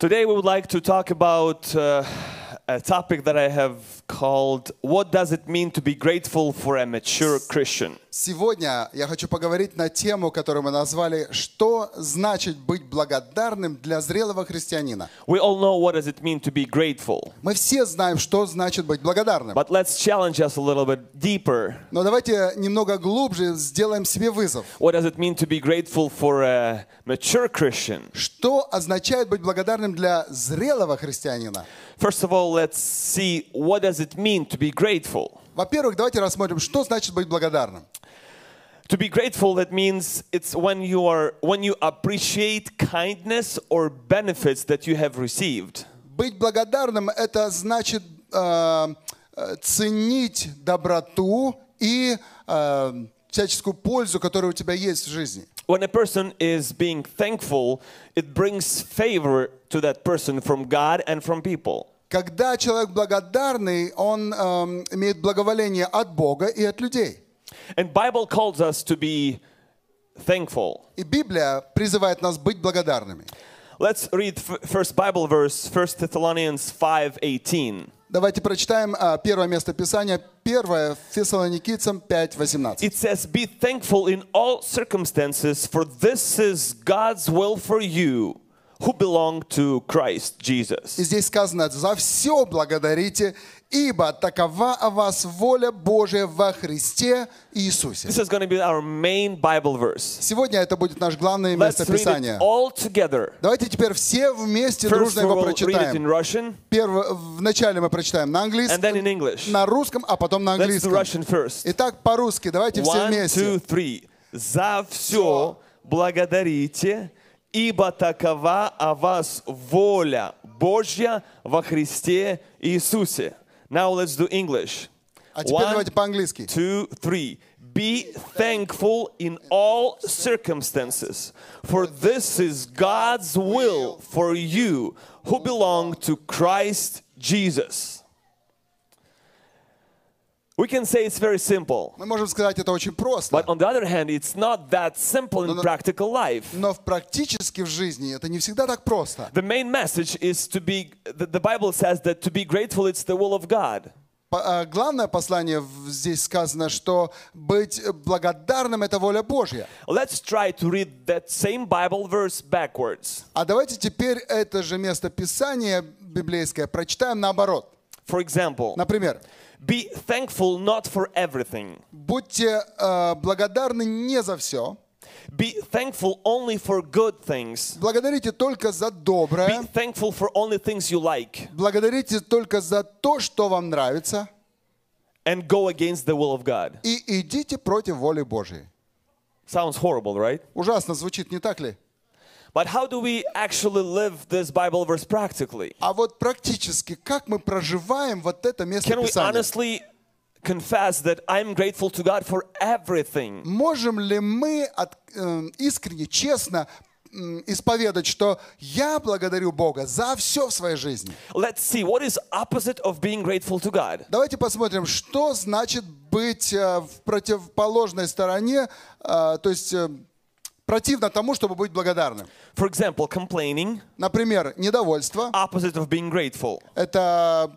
Today we would like to talk about uh, a topic that I have called What Does It Mean to Be Grateful for a Mature Christian? Сегодня я хочу поговорить на тему, которую мы назвали «Что значит быть благодарным для зрелого христианина?». We all know what does it mean to be grateful. Мы все знаем, что значит быть благодарным. But let's challenge us a little bit deeper. Но давайте немного глубже сделаем себе вызов. What does it mean to be grateful for a mature Christian? Что означает быть благодарным для зрелого христианина? First of all, let's see what does it mean to be grateful. Во-первых, давайте рассмотрим, что значит быть благодарным. To be grateful that means it's when you are when you appreciate kindness or benefits that you have received. Быть благодарным – это значит э, э, ценить доброту и э, всяческую пользу, которая у тебя есть в жизни. When a person is being thankful, it brings favor to that person from God and from people. Когда человек благодарный, он эм, имеет благоволение от Бога и от людей. And Bible calls us to be thankful. И Библия призывает нас быть благодарными. Let's read f- first Bible verse, 1 Thessalonians 5:18. Давайте прочитаем а, первое место Писания, первое Фессалоникийцам 5.18. It says, "Be thankful in all circumstances, for this is God's will for you Who belong to Christ Jesus." И здесь сказано, за все благодарите, ибо такова о вас воля Божия во Христе Иисусе. This is going to be our main Bible verse. Сегодня это будет наше главное место Писания. all together. Давайте теперь все вместе First дружно его will read it in прочитаем. Russian Перво- Вначале мы прочитаем на and then in английском, English. на русском, а потом на Let's do английском. Russian first. Итак, по-русски, давайте все One, two, вместе. three. За все благодарите, ибо такова о вас воля Божья во Христе Иисусе. Now let's do English. А теперь One, давайте по-английски. two, three. Be thankful in all circumstances, for this is God's will for you who belong to Christ Jesus. We can say it's very simple, Мы можем сказать это очень просто, but on the other hand, it's not that simple in no. practical life. но в практически в жизни это не всегда так просто. The main message is to be, the, the Bible says that to be grateful, it's the will of God. А, Главное послание здесь сказано, что быть благодарным – это воля Божья. Let's try to read that same Bible verse backwards. А давайте теперь это же место Писания библейское прочитаем наоборот. For example, Например, be thankful not for everything. будьте э, благодарны не за все, Be thankful only for good things. благодарите только за Be доброе, thankful for only things you like благодарите только за то, что вам нравится, and go against the will of God. и идите против воли Божьей. Sounds horrible, right? Ужасно звучит, не так ли? But how do we actually live this Bible verse practically? А вот практически, как мы проживаем вот это место Can we Писания? honestly confess that I'm grateful to God for everything? Можем ли мы от- э, искренне, честно исповедать, что я благодарю Бога за все в своей жизни? Let's see what is opposite of being grateful to God. Давайте посмотрим, что значит быть э, в противоположной стороне, э, то есть э, противно тому, чтобы быть благодарным. For example, complaining, Например, недовольство opposite of being grateful. – это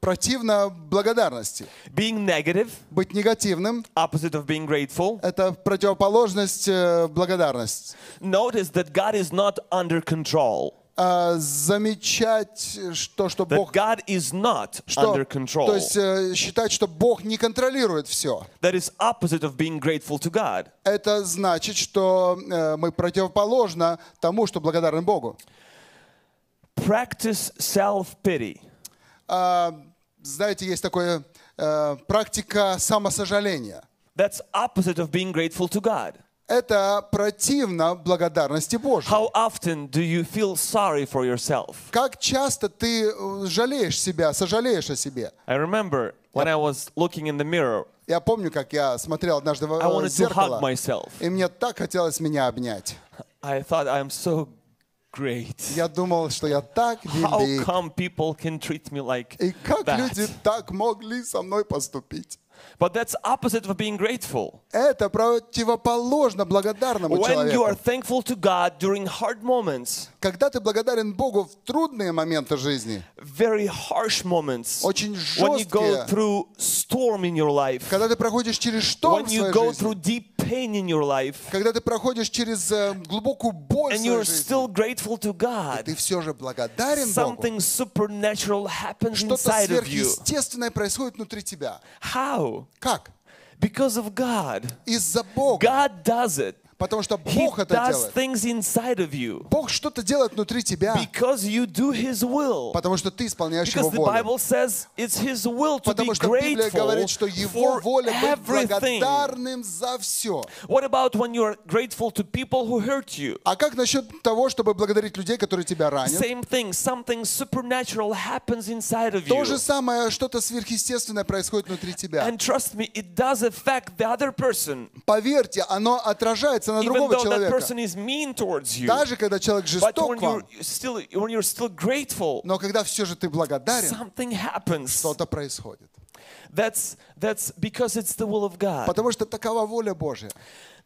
противно благодарности. Being negative, Быть негативным opposite of being grateful. – это противоположность э, благодарности. Notice that God is not under control. А, замечать, что, что That Бог God is not что, under то control. есть э, считать, что Бог не контролирует все. That is opposite of being grateful to God. Это значит, что э, мы противоположно тому, что благодарны Богу. Practice self-pity. А, знаете, есть такая э, практика самосожаления. That's opposite of being grateful to God. Это противно благодарности Божьей. How often do you feel sorry for yourself? Как часто ты э, жалеешь себя, сожалеешь о себе? I remember when I was looking in the mirror, Я помню, как я смотрел однажды в э, зеркало, и мне так хотелось меня обнять. I thought I'm so great. Я думал, что я так How велик. come people can treat me like И как that? люди так могли со мной поступить? But that's opposite of being grateful. Это противоположно благодарному When you are человеку. thankful to God during hard moments, Когда ты благодарен Богу в трудные моменты жизни, very harsh moments, Очень when you go жесткие. through storm in your life, когда ты проходишь через шторм when в you своей go жизни, through deep pain in your life, когда ты проходишь через э, глубокую боль в and своей you're жизни, still grateful to ты God, все же благодарен Богу, something supernatural happens что-то inside of you. сверхъестественное происходит внутри тебя. How? Как? Because of God. Из-за Бога. God does it. Потому что He Бог это does делает. things inside of you Бог что-то делает внутри тебя, because you do His will. потому что ты исполняешь Его Because the волю. Bible says it's His will to be Потому что Библия говорит, что Его воля быть благодарным за все. What about when you're grateful to people who hurt you? А как насчет того, чтобы благодарить людей, которые тебя ранят? Same thing. Something supernatural happens inside of То you. же самое, что-то сверхъестественное происходит внутри тебя. And trust me, it does affect the other person. Поверьте, оно отражается на другого человека. Даже когда человек жесток вам, но когда все же ты благодарен, что-то происходит. That's that's because it's the will of God. Потому что такова воля Божья.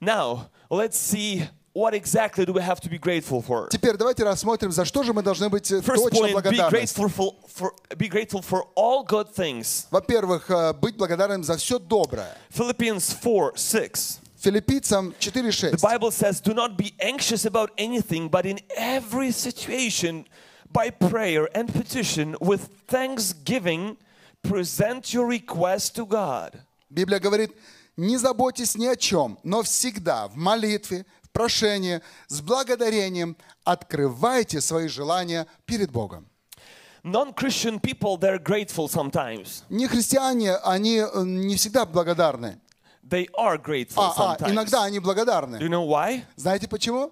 Now, let's see what exactly do we have to be grateful for. Теперь давайте рассмотрим, за что же мы должны быть э, First точно point, be благодарны. grateful for, for be grateful for all good things. Во-первых, э, быть благодарным за все доброе. Philippians 4, 6. Филиппийцам The 4.6. Bible says, Do not be anxious about anything, but in every situation, by prayer and petition, with thanksgiving, present your request to God. Библия говорит, не заботьтесь ни о чем, но всегда в молитве, в прошении, с благодарением открывайте свои желания перед Богом. Non Christian people, they're grateful sometimes. Не христиане, они э, не всегда благодарны. They are grateful А, а, sometimes. иногда они Do благодарны. you know why? Знаете почему?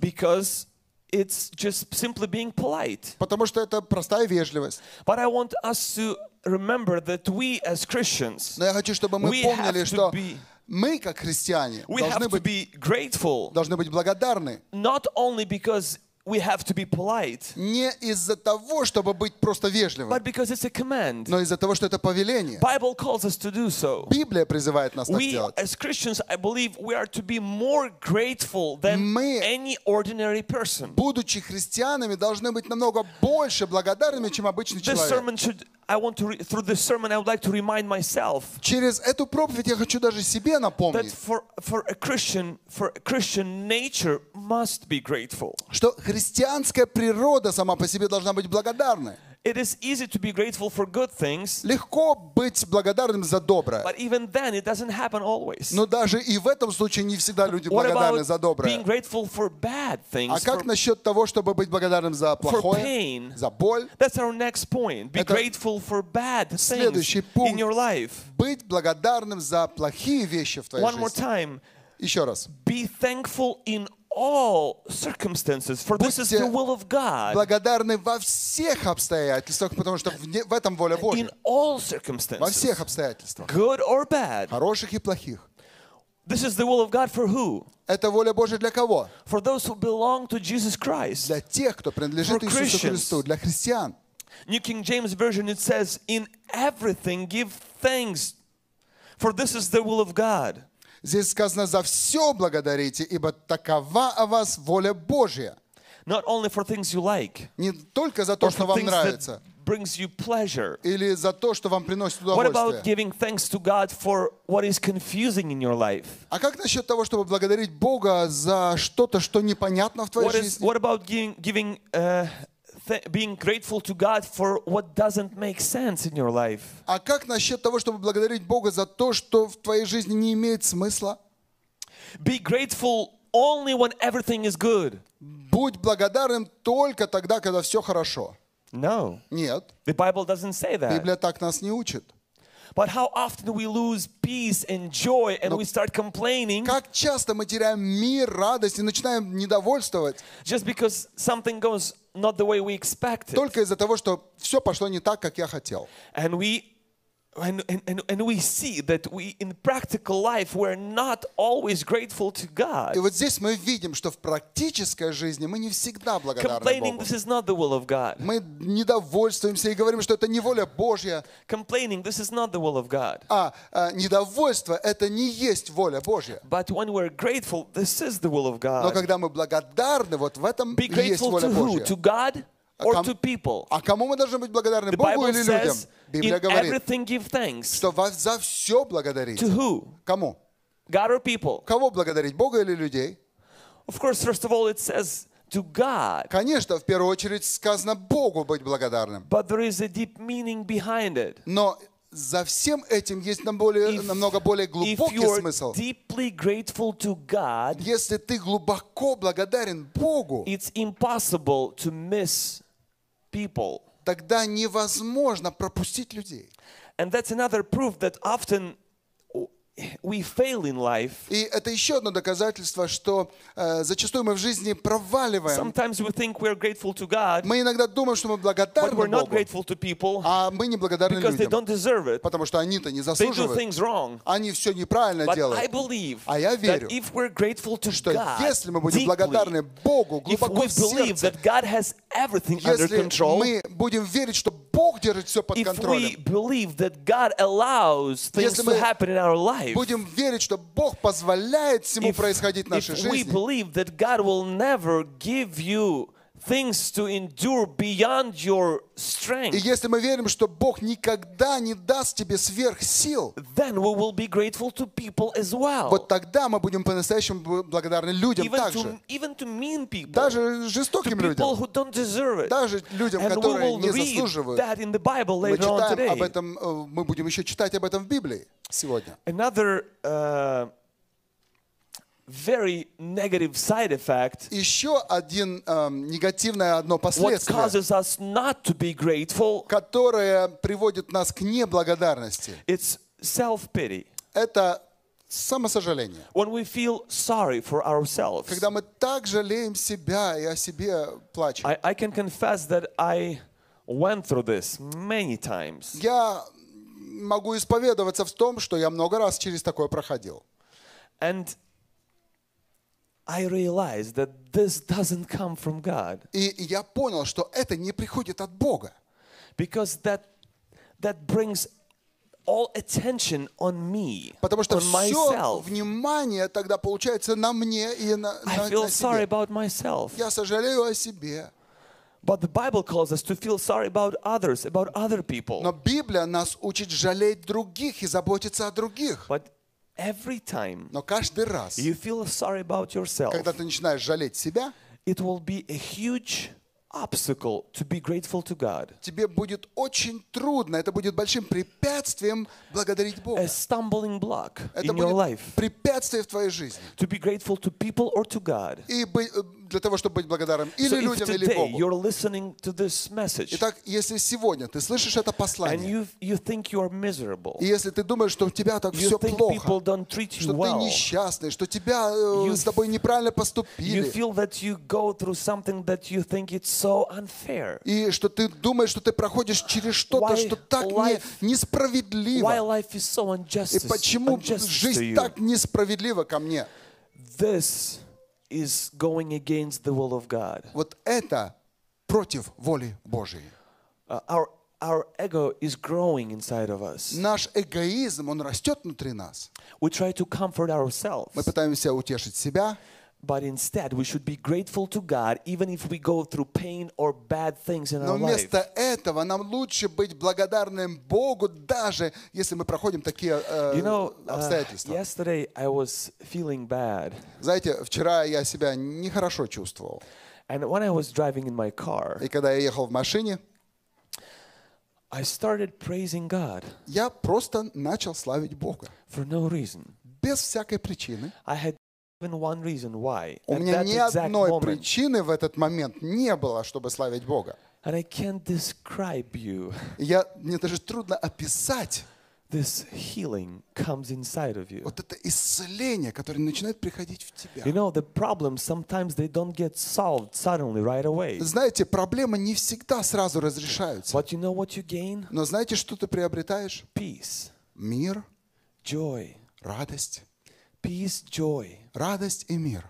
Because it's just simply being polite. Потому что это простая вежливость. But I want us to remember that we as Christians, Но я хочу, чтобы мы We помнили, have to что be- мы, как христиане, we должны have to быть, be grateful, должны быть благодарны. not only because we have to be polite, Не из-за того, чтобы быть просто вежливым, but because it's a command. но из-за того, что это повеление. Bible calls us to do so. Библия призывает нас так We, делать. as Christians, I believe we are to be more grateful than Мы- any ordinary person. Будучи христианами, должны быть намного больше благодарными, чем обычный This человек. sermon should, I want to, through this sermon, I would like to remind myself Через эту проповедь я хочу даже себе that напомнить, for, for a Christian, for a Christian nature must be grateful. что христианская природа сама по себе должна быть благодарной. It is easy to be grateful for good things, Легко быть благодарным за доброе. but even then it doesn't happen always. Но даже и в этом случае не всегда люди благодарны за доброе. being grateful for bad things? А как for- насчет того, чтобы быть благодарным за плохое, pain. за боль? that's our next point. Be Это grateful for bad things следующий in пункт. your life. Быть благодарным за плохие вещи в твоей One more жизни. time. Еще раз. Be thankful in all circumstances, for this is Будьте the will of God. Благодарны во всех обстоятельствах, потому что в, не- в этом воля In Божья. all Во circumstances, всех обстоятельствах. good or bad. Хороших и плохих. This is the will of God for who? Это воля Божья для кого? For those who belong to Jesus Christ. Для тех, кто принадлежит For Иисусу Christians. Христу, для христиан. New King James Version it says, In everything give thanks, for this is the will of God. Здесь сказано, за все благодарите, ибо такова о вас воля Божья. Not only for things you like, Не только за то, что вам нравится, brings you pleasure. или за то, что вам приносит What about удовольствие. giving thanks to God for what is confusing in your life? А как насчет того, чтобы благодарить Бога за что-то, что непонятно в твоей What, is, жизни? what about giving, giving uh, being grateful to God for what doesn't make sense in your life? А как насчет того, чтобы благодарить Бога за то, что в твоей жизни не имеет смысла? Be grateful only when everything is good. Будь благодарным только тогда, когда все хорошо. No, Нет, the Bible doesn't say that. Библия так нас не учит. But how often we lose peace and joy and we start complaining Как часто мы теряем мир, радость и начинаем недовольствовать just because something goes not the way we expected. только из-за того, что все пошло не так, как я хотел. And we and, and, and, we see that we in practical life we're not always grateful to God. И вот здесь мы видим, что в практической жизни мы не всегда благодарны Complaining, Богу. this is not the will of God. Мы недовольствуемся и говорим, что это не воля Божья. Complaining, this is not the will of God. А, а, недовольство – это не есть воля Божья. But when we're grateful, this is the will of Но God. когда мы благодарны, вот в этом Be есть воля to who? Божья. To God or ком- to people? А кому мы должны быть благодарны? Богу или людям? Библия in говорит, everything give thanks. что вас за все To благодарите. who? Кому? God or people? Кого благодарить? Бога или людей? Of course, first of all, it says to God. Конечно, в первую очередь сказано Богу быть благодарным. But there is a deep meaning behind it. Но за всем этим есть нам более, If- намного более глубокий смысл. deeply grateful to God, Если ты глубоко благодарен Богу, it's impossible to miss people. Тогда невозможно пропустить людей. And that's another proof that often we fail in life. И это еще одно доказательство, что э, зачастую мы в жизни проваливаем. Sometimes we think we're grateful to God, Мы иногда думаем, что мы but благодарны we're not Богу, grateful to people а мы не благодарны because they людям, don't deserve it. потому что они-то не They do заслуживают. things wrong. Они все неправильно But I делают. believe А я верю, that if we're grateful to Что God если мы будем deeply, благодарны Богу if глубоко we в believe сердце, that God has everything under если control, мы будем верить, что Бог держит все под if we контролем, believe that God allows things Если to мы happen in our life, будем верить, что Бог позволяет всему if, происходить в нашей if we жизни, believe that God will never give you things to endure beyond your и strength, если мы верим, что Бог никогда не даст тебе сверх сил, then we will be grateful to people as well. вот тогда мы будем по-настоящему благодарны людям even, также. to, even to mean people, Даже to жестоким people людям. who don't deserve it. Даже людям, And we которые will не read заслуживают. that in the Bible Мы later on читаем об today. этом, э, мы будем еще читать об этом в Библии сегодня. Another uh, very negative side effect Еще один эм, негативное одно what последствие, causes us not to be grateful которое приводит нас к неблагодарности, it's self-pity это самосожаление. when we feel sorry for ourselves Когда мы так жалеем себя и о себе плачем. I, I can confess that i went through this many times Я могу исповедоваться в том, что я много раз через такое проходил. and i realized that this doesn't come from god И я понял, что это не приходит от Бога. because that that brings all attention on me Потому что on все myself внимание тогда получается на мне и на, i на- feel на sorry себе. about myself Я сожалею о себе. But the Bible calls us to feel sorry about others, about other people. Но Библия нас учит жалеть других и заботиться о других. But every time Но каждый раз, you feel sorry about yourself, когда ты начинаешь жалеть себя, it will be a huge obstacle to be grateful to God, тебе будет очень трудно, это будет большим препятствием благодарить Бога. a stumbling block Это in your life препятствие в твоей жизни. to be grateful to people or to God. И э, для того, чтобы быть благодарным или So людям, или Богу. you're listening to this message Итак, если сегодня ты слышишь это and послание, you you think you are miserable, и если ты думаешь, что у тебя так you все think плохо, people don't treat you что ты несчастный, что тебя э, You с тобой неправильно you поступили, feel that you go through something that you think it's so unfair. и что ты думаешь, что ты проходишь через что-то, что так не, life- Why несправедливо. life is so unjust, И почему unjust жизнь так несправедлива ко мне? This is going against the will of God. Вот это против воли Божьей. Uh, our our ego is growing inside of us. Наш эгоизм, он растет внутри нас. We try to comfort ourselves, Мы пытаемся утешить себя, But instead we should be grateful to God even if we go through pain or bad things in но our life. вместо этого нам лучше быть благодарным Богу, даже если мы проходим такие э, You know, uh, обстоятельства. yesterday I was feeling bad, Знаете, вчера я себя нехорошо чувствовал. and when I was driving in my car, И когда я ехал в машине, I started praising God я просто начал славить Бога. for no reason. Без всякой причины. I had У меня ни одной причины в этот момент не было, чтобы славить Бога. And I can't describe you И Я, мне даже трудно описать this healing comes inside of you. Вот это исцеление, которое начинает приходить в тебя. You know, the problems sometimes they don't get solved suddenly right away. Знаете, проблемы не всегда сразу разрешаются. But you know what you gain? Но знаете, что ты приобретаешь? Peace, Мир, joy, радость. peace, joy, Радость и мир.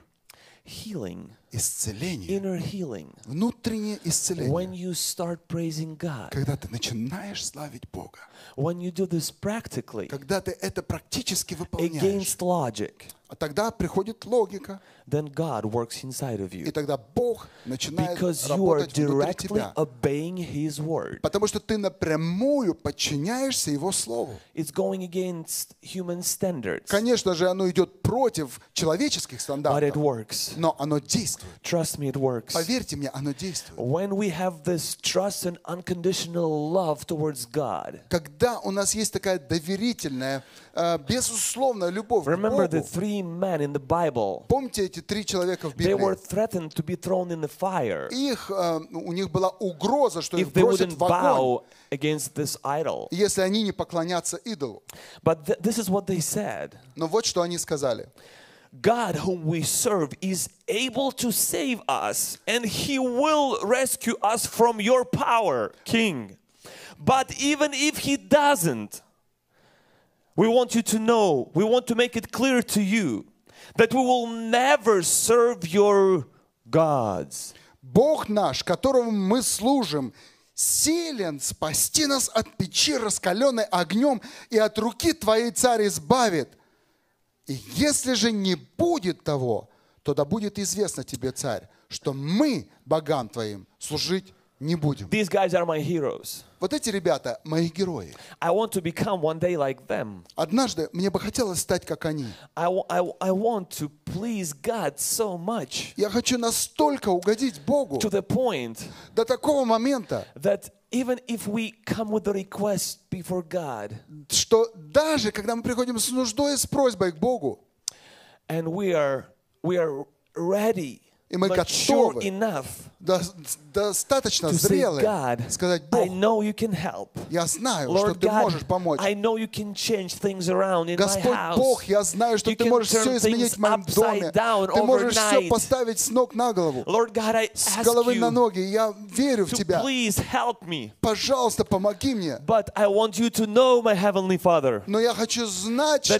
healing, Исцеление. inner healing. Внутреннее исцеление. When you start praising God, Когда ты начинаешь славить Бога. when you do this practically Когда ты это практически выполняешь. against logic, А тогда приходит логика. then God works inside of И you тогда Бог начинает because you are работать directly тебя. obeying His word. Потому что ты напрямую подчиняешься Его Слову. It's going against human standards, Конечно же, оно идет против человеческих but it стандартов, works. но оно действует. Trust me, it works. Поверьте мне, оно действует. When we have this trust and unconditional love towards God, Когда у нас есть такая доверительная, э, безусловная любовь к remember the three men in the Bible. помните эти три человека в They were Библии? threatened to be thrown in the fire Их, э, у них была угроза, что их бросят в огонь, against this idol. если они не поклонятся идолу. But th- this is what they said Но вот что они сказали. God, whom we serve, is able to save us, and He will rescue us from your power, King. But even if He doesn't, we want you to know, we want to make it clear to you that we will never serve your gods. Бог наш, которому мы служим, силен спасти нас от печи, раскаленной огнем, и от руки твоей царь избавит. И если же не будет того, то да будет известно тебе, царь, что мы богам твоим служить не будем. These guys are my heroes. Вот эти ребята мои герои. I want to become one day like them. Однажды мне бы хотелось стать как они. I, I, I want to please God so much Я хочу настолько угодить Богу to the point до такого момента, that even if we come with a request before God что даже когда мы приходим с нуждой, с просьбой к Богу, and we are we are ready, И мы готовы до- достаточно God, сказать, Бог, я знаю, что ты можешь помочь. Господь. Бог, я знаю, что ты можешь все изменить в моем доме. Ты можешь все поставить с ног на голову, с головы на ноги. Я верю в Тебя. Пожалуйста, помоги мне. Но я хочу знать, э,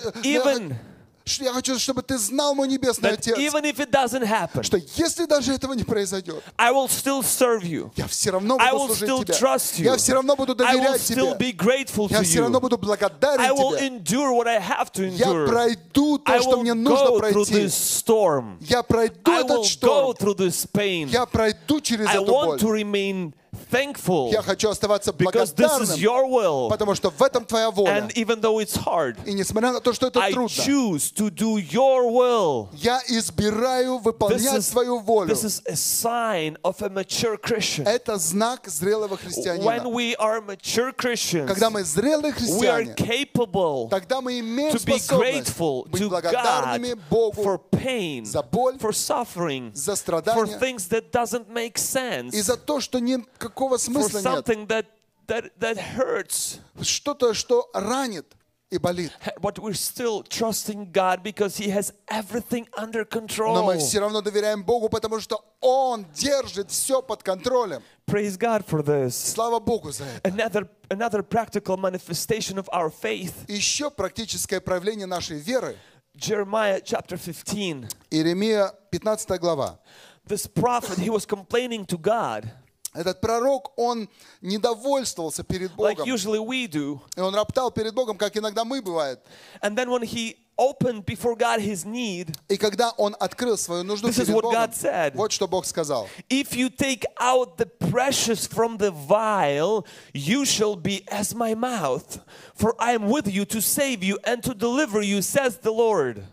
я, х- я хочу, чтобы ты знал, мой Небесный Отец, even if it doesn't happen, что если даже этого не произойдет, I will still serve you. я все равно I буду will служить still Тебе. trust you. Я все равно буду I will доверять still Тебе. be grateful Я to все равно буду I благодарен will Тебе. endure what I have to Я endure. пройду I то, что will мне нужно go through пройти. this storm. Я пройду I этот will go шторм. through this pain. Я пройду через I эту want to боль. remain thankful Я хочу оставаться because this is благодарным, your will. потому что в этом Твоя воля. And even though it's hard, И несмотря на то, что это I трудно, choose to do your will. я избираю This выполнять is, свою волю. this is a sign of a mature Christian. Это знак зрелого When христианина. we are mature Christians, Когда мы зрелые we are христиане, capable тогда мы имеем to be способность grateful быть to благодарными God Богу for pain, за боль, for suffering, за for страдания things that doesn't make и sense, за то, что никакого for смысла нет. something that, that, that hurts. Что-то, что ранит и болит. But we're still trusting God because He has everything under Но control. мы все равно доверяем Богу, потому что Он держит все под контролем. Praise God for this. Слава Богу за это. Another, another practical manifestation of our faith. Еще практическое проявление нашей веры. Jeremiah chapter 15. Иеремия 15 глава. This prophet, he was complaining to God, Этот пророк, он недовольствовался перед like Богом. usually we do. И он роптал перед Богом, как иногда мы бывает. And then when he opened before God his need, И когда он открыл свою нужду This is перед what Богом, God said. вот что Бог сказал. if you take out the precious from the vial, you shall be as my mouth. For I am with you to save you and to deliver you, says the Lord.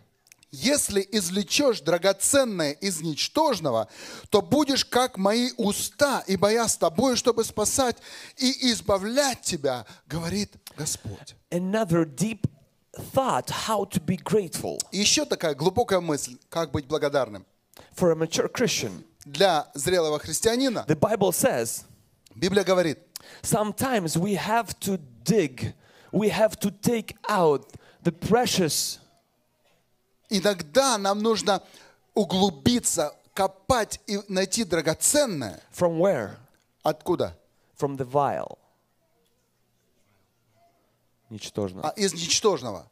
Если извлечешь драгоценное из ничтожного, то будешь как мои уста, ибо я с тобой, чтобы спасать и избавлять тебя, говорит Господь. Another deep thought how to be grateful еще такая глубокая мысль, как быть благодарным. for a mature Christian. Для зрелого христианина The Bible says Библия говорит, sometimes we have to dig we have to take out the precious Иногда нам нужно углубиться, копать и найти драгоценное. from where? Откуда? From the vile. Ничтожно. А из ничтожного.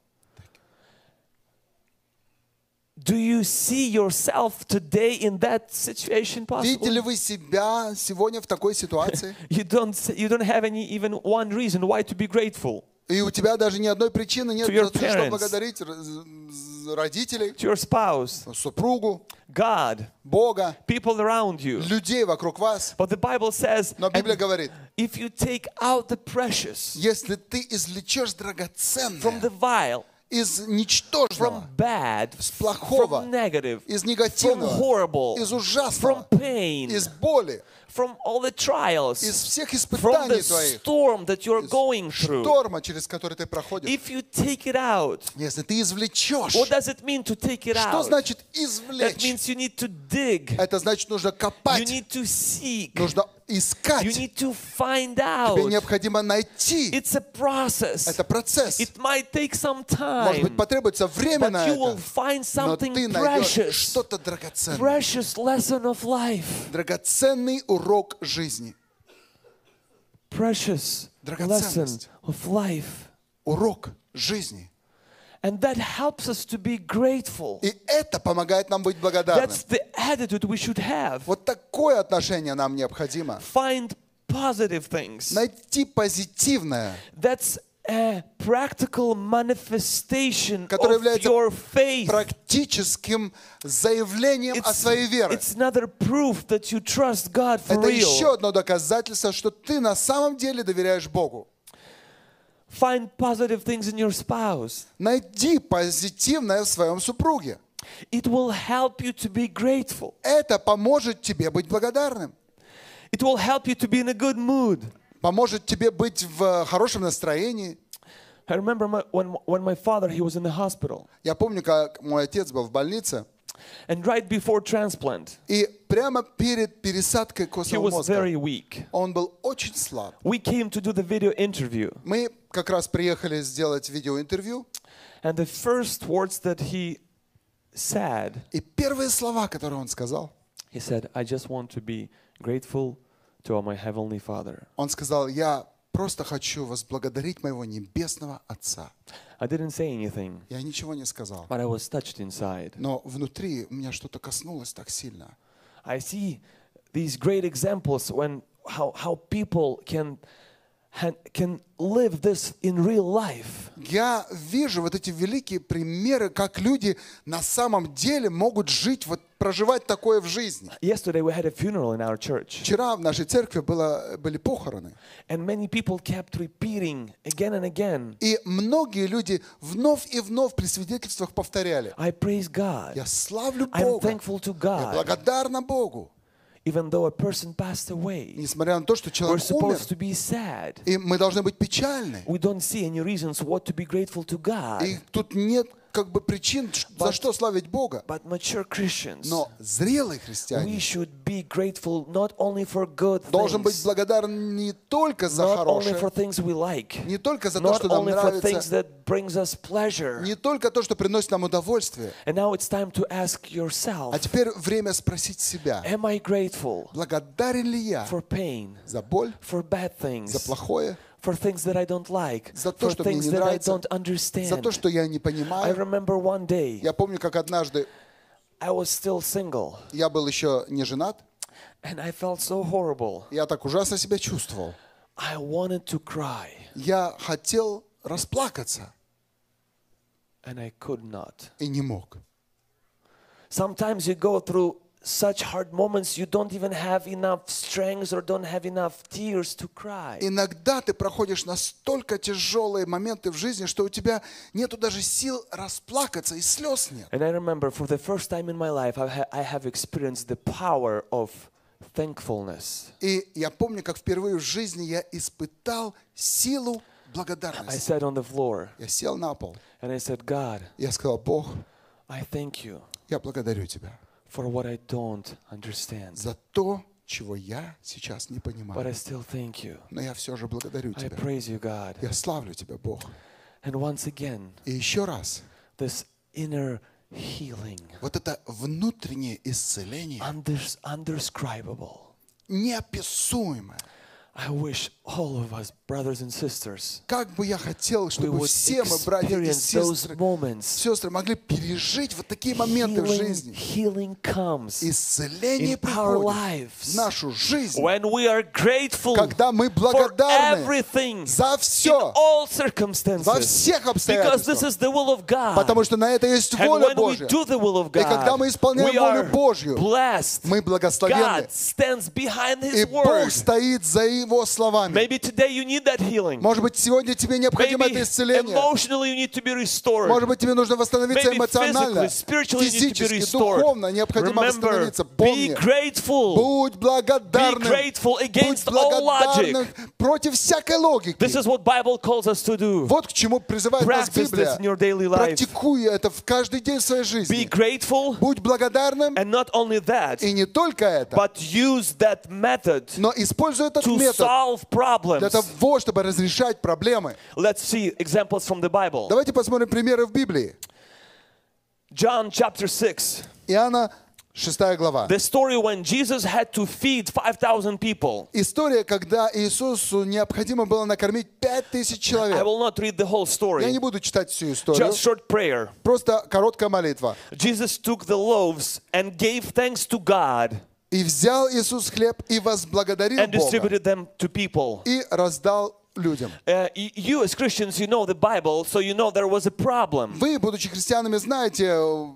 Do you see yourself today in that situation Видите ли possible? вы себя сегодня в такой ситуации? You don't you don't have any even one reason why to be grateful И у тебя даже ни одной причины нет, за что благодарить родителей, to your spouse, супругу, God, Бога, people around you. людей вокруг вас. But the Bible says Но Библия говорит, if you take out the precious если ты извлечешь from драгоценное the vile, из from ничтожного, bad, плохого, from negative, из from негативного, horrible, из from ужасного, pain, из боли, from all the trials, из всех from испытаний the твоих, storm that you're из going through. шторма, через который ты проходишь. If you take it out, Если ты извлечешь, what does it mean to take it что out? значит That извлечь? means you need to dig, Это значит, нужно you копать, need to seek, нужно you искать. need to find Тебе out. необходимо найти. It's a process. Это процесс. It might take some Может быть, time, потребуется время but на you will это. find Но something ты найдешь precious, что-то драгоценное. precious lesson of life, Драгоценный урок жизни. precious lesson of life. Урок жизни. And that helps us to be grateful. И это помогает нам быть благодарным. That's the attitude we should have. Вот такое отношение нам необходимо. Find positive things. Найти позитивное, That's Которое of является your faith. практическим заявлением о своей вере. it's another proof that you trust God for Это еще одно доказательство, что ты на самом деле доверяешь Богу. Find positive things in your spouse. Найди позитивное в своем супруге. It will help you to be grateful. Это поможет тебе быть благодарным. It will help you to be in a good mood. Поможет тебе быть в хорошем настроении. I remember my, when, when my father, he was in the hospital. Я помню, как мой отец был в больнице, And right before transplant, и прямо перед пересадкой he костного was мозга very weak. он был очень слаб. We came to do the video interview. Мы как раз приехали сделать видеоинтервью, And the first words that he said, и первые слова, которые он сказал, he said, I just want to be grateful to my Heavenly Father. он сказал, я просто хочу возблагодарить моего небесного Отца. I didn't say anything, Я ничего не сказал, but I was touched inside. но внутри меня что-то коснулось так сильно. I see these great examples when how, how people can, han- can live this in real life. Я вижу вот эти великие примеры, как люди на самом деле могут жить, вот проживать такое в жизни. Yesterday we had a funeral in our church, Вчера в нашей церкви было, были похороны, and many people kept repeating again and again, и многие люди вновь и вновь при свидетельствах повторяли, I praise God. я славлю I'm Бога, thankful to я God. благодарна Богу. Even though a person passed away, Несмотря на то, что we're человек умер, supposed to be sad. и мы должны быть печальны. We don't see any reasons what to be grateful to God. И тут нет как бы причин, ш- за что славить Бога. But mature Christians, Но зрелые we христиане should be grateful not only for good должен быть благодарен не только за not only for хорошее, things we like, не только за то, что нам only for things нравится, that brings us pleasure. не только то, что приносит нам удовольствие. And now it's time to ask yourself, А теперь время спросить себя, am I grateful благодарен ли я for pain, за боль, for bad за things, плохое, for things that I don't like, за то, for что мне things не that I нравится, don't за understand? то, что я не I понимаю. remember one day Я помню, как однажды I was still single я был еще не женат, and I felt so horrible. я так ужасно себя чувствовал. I wanted to cry Я хотел расплакаться and I could not. и не мог. Sometimes you go through such hard moments you don't even have enough strength or don't have enough tears to cry. Иногда ты проходишь настолько тяжелые моменты в жизни, что у тебя нету даже сил расплакаться, и слез нет. And I remember for the first time in my life I, ha- I have experienced the power of thankfulness. И я помню, как впервые в жизни я испытал силу I благодарности. sat on the floor Я сел на пол, and I said, God, я сказал, Бог, I thank you я благодарю Тебя for what I don't understand. за то, чего я сейчас не but понимаю. I still thank you. Но я все же благодарю I Тебя. praise you, God. Я славлю Тебя, Бог. And once again, И еще раз, this inner healing, вот это внутреннее исцеление, unders- неописуемое. I wish all of us, brothers and sisters, Как бы я хотел, we чтобы would все мы, братья и experience those сестры, moments. сестры, могли пережить вот такие моменты в Healing, жизни. healing comes Исцеление in our приходит lives в нашу жизнь, when we are grateful когда мы for благодарны everything за in все, all во circumstances всех because this обстоятельствах. is the will of God. Потому что на это есть And воля when we Божья. do the will of И когда God, мы исполняем we are волю Божью, blessed. Мы благословенны. God stands behind И His Бог word. стоит за Его словами. Maybe today you need that healing. Может быть, сегодня тебе необходимо Maybe это исцеление. emotionally you need to be restored. Может быть, тебе нужно восстановиться Maybe эмоционально, physically, spiritually you need to be физически, restored. духовно. Необходимо Remember, восстановиться. be Помни, grateful. будь Be благодарным. grateful Будь against all благодарным logic. против всякой логики. This is what Bible calls us to do. Вот к чему призывает нас Practice Библия. this in your daily life. Практикуй это в каждый день своей Be жизни. grateful Будь благодарным. and not only that, И не только это, but use that method но используй этот to метод solve для problems. Того, чтобы разрешать проблемы. Let's see examples from the Bible. Давайте посмотрим примеры в Библии. John chapter 6. Иоанна 6 глава. The story when Jesus had to feed 5,000 people. История, когда Иисусу необходимо было накормить 5000 I человек. will not read the whole story. Я не буду читать всю историю, Just short prayer. просто короткая молитва. Jesus took the loaves and gave thanks to God И взял Иисус хлеб и возблагодарил and Бога them to people. и раздал людям. Uh, you as Christians, you know the Bible, so you know there was a problem. Вы, будучи христианами, знаете э,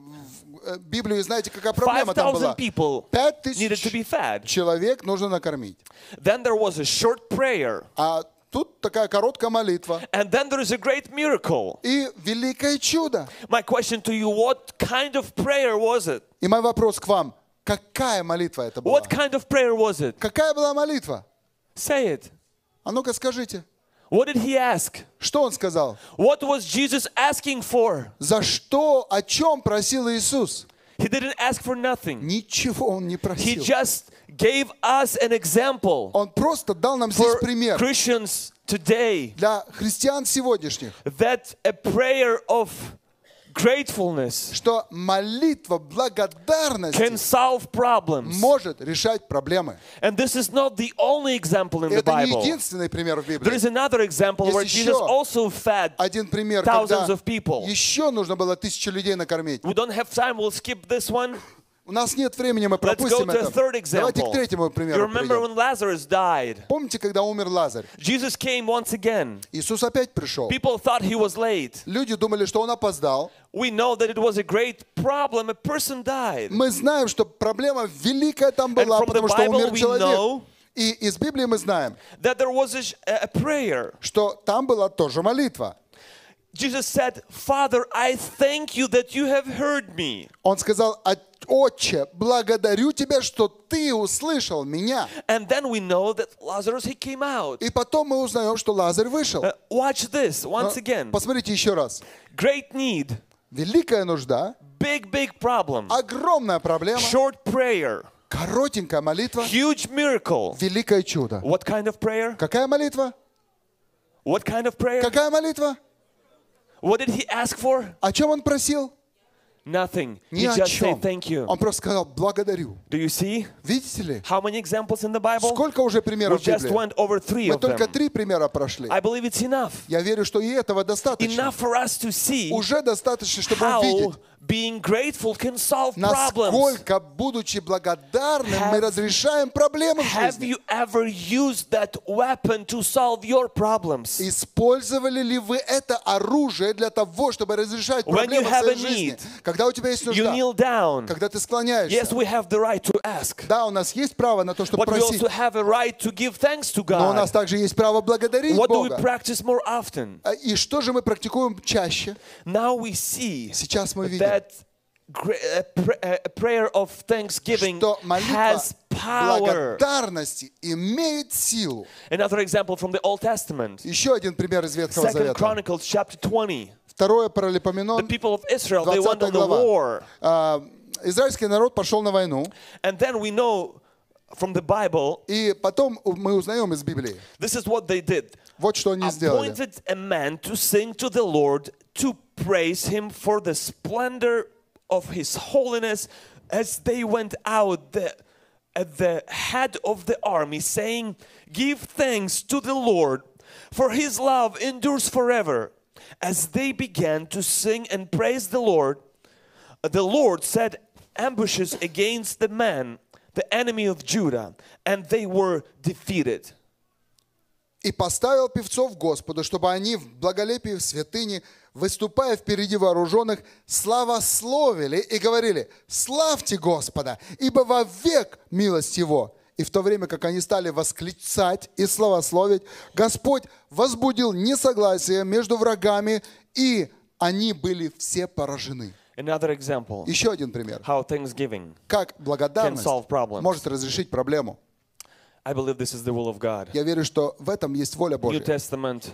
э, Библию и знаете, какая проблема там 5,000 была. people Пять needed to be тысяч fed. человек нужно накормить. Then there was a short prayer. А тут такая короткая молитва And then there is a great miracle. и великое чудо. My question to you, what kind of prayer was it? И мой вопрос к вам. Какая молитва это была? What kind of prayer was it? Какая была молитва? Say it. А ну-ка скажите. What did he ask? Что он сказал? What was Jesus asking for? За что, о чем просил Иисус? He didn't ask for nothing. Ничего он не He просил. just gave us an example Он просто дал нам здесь пример Christians today для христиан сегодняшних, that a prayer of gratefulness что молитва can благодарности solve problems. может решать проблемы. And this is not the only example in the Это не Bible. единственный пример в There Библии. is another example where Есть Jesus еще also fed. Один пример, thousands когда of people. еще нужно было тысячу людей накормить. We don't have time, we'll skip this one. У нас нет времени, мы пропустим это. Давайте к третьему примеру придем. Помните, когда умер Лазарь? Jesus came once again. Иисус опять пришел. People thought he was late. Люди думали, что он опоздал. We know that it was a great problem. A person died. Мы знаем, что проблема великая там была, потому что умер человек. И из Библии мы знаем, что там была тоже молитва. Jesus said, Father, I thank you that you have heard me. Он сказал, «От- Отче, благодарю тебя, что ты услышал меня. And then we know that Lazarus, he came out. И потом мы узнаем, что Лазарь вышел. Uh, watch this once again. Посмотрите еще раз. Great need, Великая нужда, big, big problem, огромная проблема, short prayer, коротенькая молитва, huge miracle. великое чудо. What kind of prayer? Какая молитва? What kind of prayer? Какая молитва? What did he ask for? О чем он просил? Nothing. Ни He о just said thank you. Он просто сказал, благодарю. Do you see Видите ли? how many examples in the Bible? Сколько уже примеров в just Библии? went over three Мы of только them. три примера прошли. I believe it's enough. Я верю, что и этого достаточно. Enough for us to see Уже достаточно, чтобы how увидеть, being grateful can solve problems. насколько, будучи благодарным, мы Have- разрешаем проблемы в Have жизни. you ever used that weapon to solve your problems? Использовали ли вы это оружие для того, чтобы разрешать проблемы в своей жизни? Когда у тебя есть You нужда, kneel down. когда ты Yes, склоняешься. we have the right to ask, Да, у нас есть право на то, чтобы but we просить, also have a right to give thanks to но у нас God. также есть право благодарить What do we Бога. practice more often? А И что же мы практикуем чаще? Now we see Сейчас мы видим, that a prayer of thanksgiving что молитва has power. благодарности имеет силу. Another example from the Old Testament. Еще один пример из Ветхого Second Завета. Chronicles chapter 20. Второе The Паралипоменон, people of Israel, they went 20 on the глава. war. А, Израильский народ пошел на войну, And then we know from the Bible, И потом мы узнаем из Библии. this is what they did. Вот что они сделали. Appointed a man to sing to the Lord, to praise him for the splendor of his holiness as they went out the, at the head of the army, saying, Give thanks to the Lord, for his love endures forever. As they began to sing and praise the Lord, the Lord set ambushes against the man, the enemy of Judah, and they were defeated. И поставил певцов Господу, чтобы они в благолепии в святыне, выступая впереди вооруженных, славословили и говорили, славьте Господа, ибо вовек милость Его. И в то время, как они стали восклицать и славословить, Господь возбудил несогласие между врагами, и они были все поражены. Another example Еще один пример. how Thanksgiving. Как благодарность solve problems. может разрешить проблему. I believe this is the will of God. Я верю, что в этом есть воля New Божья. Testament,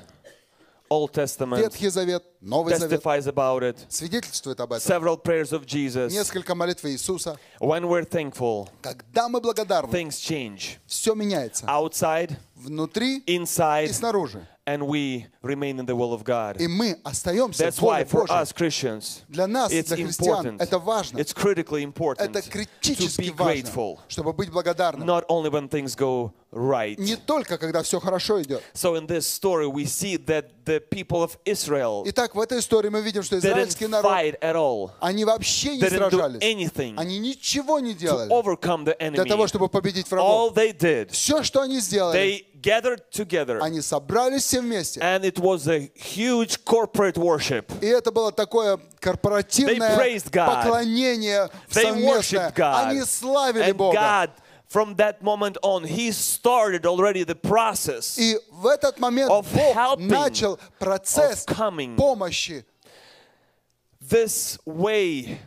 Old Testament Ветхий Завет, Новый Завет testifies about it. свидетельствует об этом. Several prayers of Jesus. Несколько молитв Иисуса. When we're thankful, Когда мы благодарны, things change. все меняется. Outside, Внутри и inside, снаружи. and we remain in the will of God. И мы остаемся That's в воле why for us Christians, Для нас, it's для христиан, important. это важно. It's critically important Это to критически be важно, grateful, чтобы быть благодарным. not only when things go right. Не только, когда все хорошо идет. So in this story, we see that the people of Israel Итак, в этой истории мы видим, что израильский народ, fight at all, они вообще не сражались. anything Они ничего не to делали overcome the для того, enemy. чтобы победить All врагов. they did, Все, что они сделали, they gathered together, они собрались все вместе. and it was a huge corporate worship. И это было такое корпоративное They praised God. поклонение They совместное. worshiped God. Они славили And Бога. God, from that moment on, He started already the process И в этот момент of Бог helping, начал процесс of coming. помощи. this way.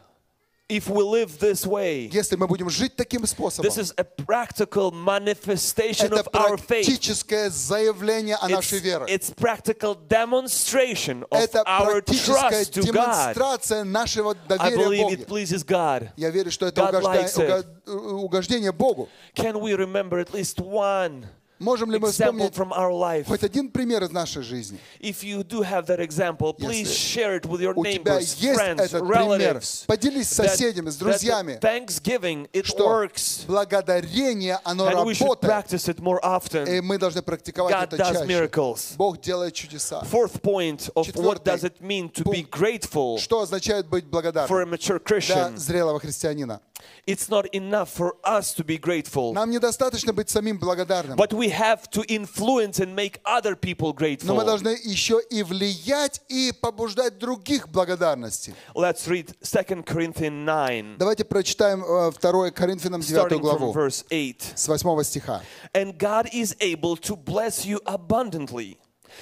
If we live this way, Если мы будем жить таким способом, this is a practical manifestation это of our faith. практическое заявление о It's, нашей вере. it's practical demonstration of Это our практическая trust to God. демонстрация нашего I доверия believe Богу. it pleases God. Я верю, что это God угожда- likes it. уго- угождение Богу. Can we remember at least one Можем ли мы вспомнить from our life? хоть один пример из нашей жизни? If you do have that example, please Если share it with your У тебя neighbors, есть friends, этот пример. relatives. Поделись с соседями, с друзьями, Thanksgiving, it что works. благодарение, оно And we should работает. practice it more И often. мы должны практиковать God это does чаще. miracles. Бог делает чудеса. Fourth point of what Четвертый does it mean to be пункт. grateful Что означает быть for a благодарным для зрелого христианина? It's not enough for us to be grateful, Нам недостаточно быть самим благодарным, but we have to influence and make other people но мы grateful. должны еще и влиять и побуждать других благодарности. Let's read 2 Corinthians 9, Давайте прочитаем э, 2 Коринфянам 9 starting from главу verse 8. с 8 стиха. And God is able to bless you abundantly,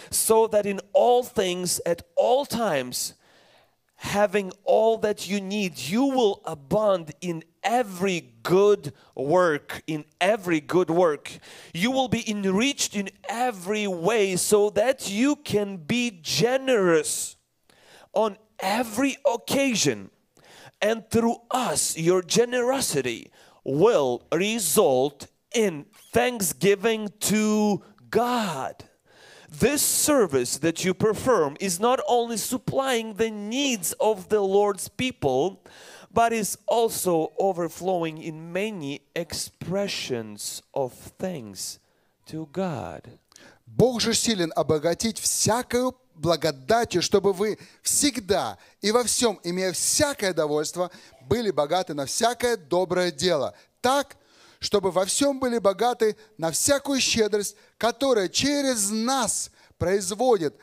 so that in all things, at all times, having all that you need, you will abound in every good work. In every good work. You will be enriched in every way, so that you can be generous on every occasion. And through us, your generosity will result in thanksgiving to God. This service that you perform is not only supplying the needs of the Lord's people, but is also overflowing in many expressions of thanks to God. Бог же силен обогатить всякую благодатью, чтобы вы всегда и во всем, имея всякое довольство, были богаты на всякое доброе дело. Так, чтобы во всем были богаты на всякую щедрость, которая через нас производит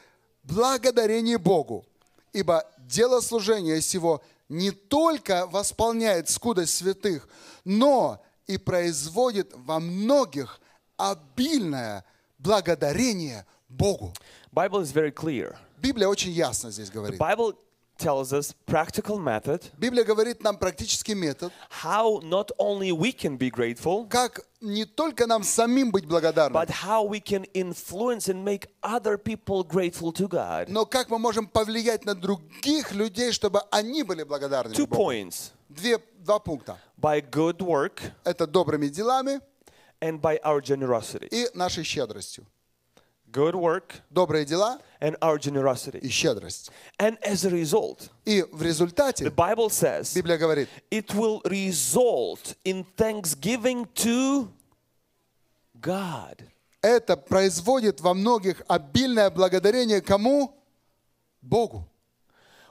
благодарение Богу. Ибо дело служения сего не только восполняет скудость святых, но и производит во многих обильное благодарение Богу. Bible is very clear. Библия очень ясно здесь говорит. Bible tells us practical method Библия говорит нам практический метод, how not only we can be grateful, как не только нам самим быть благодарным, but how we can influence and make other people grateful to God. но как мы можем повлиять на других людей, чтобы они были благодарны Two Богу. points. Две, два пункта. By good work Это добрыми делами and by our generosity. и нашей щедростью. Good work Добрые дела and our и generosity. щедрость. And as a result, И в результате the Bible says Библия говорит, it will result in thanksgiving to God. это производит во многих обильное благодарение кому? Богу.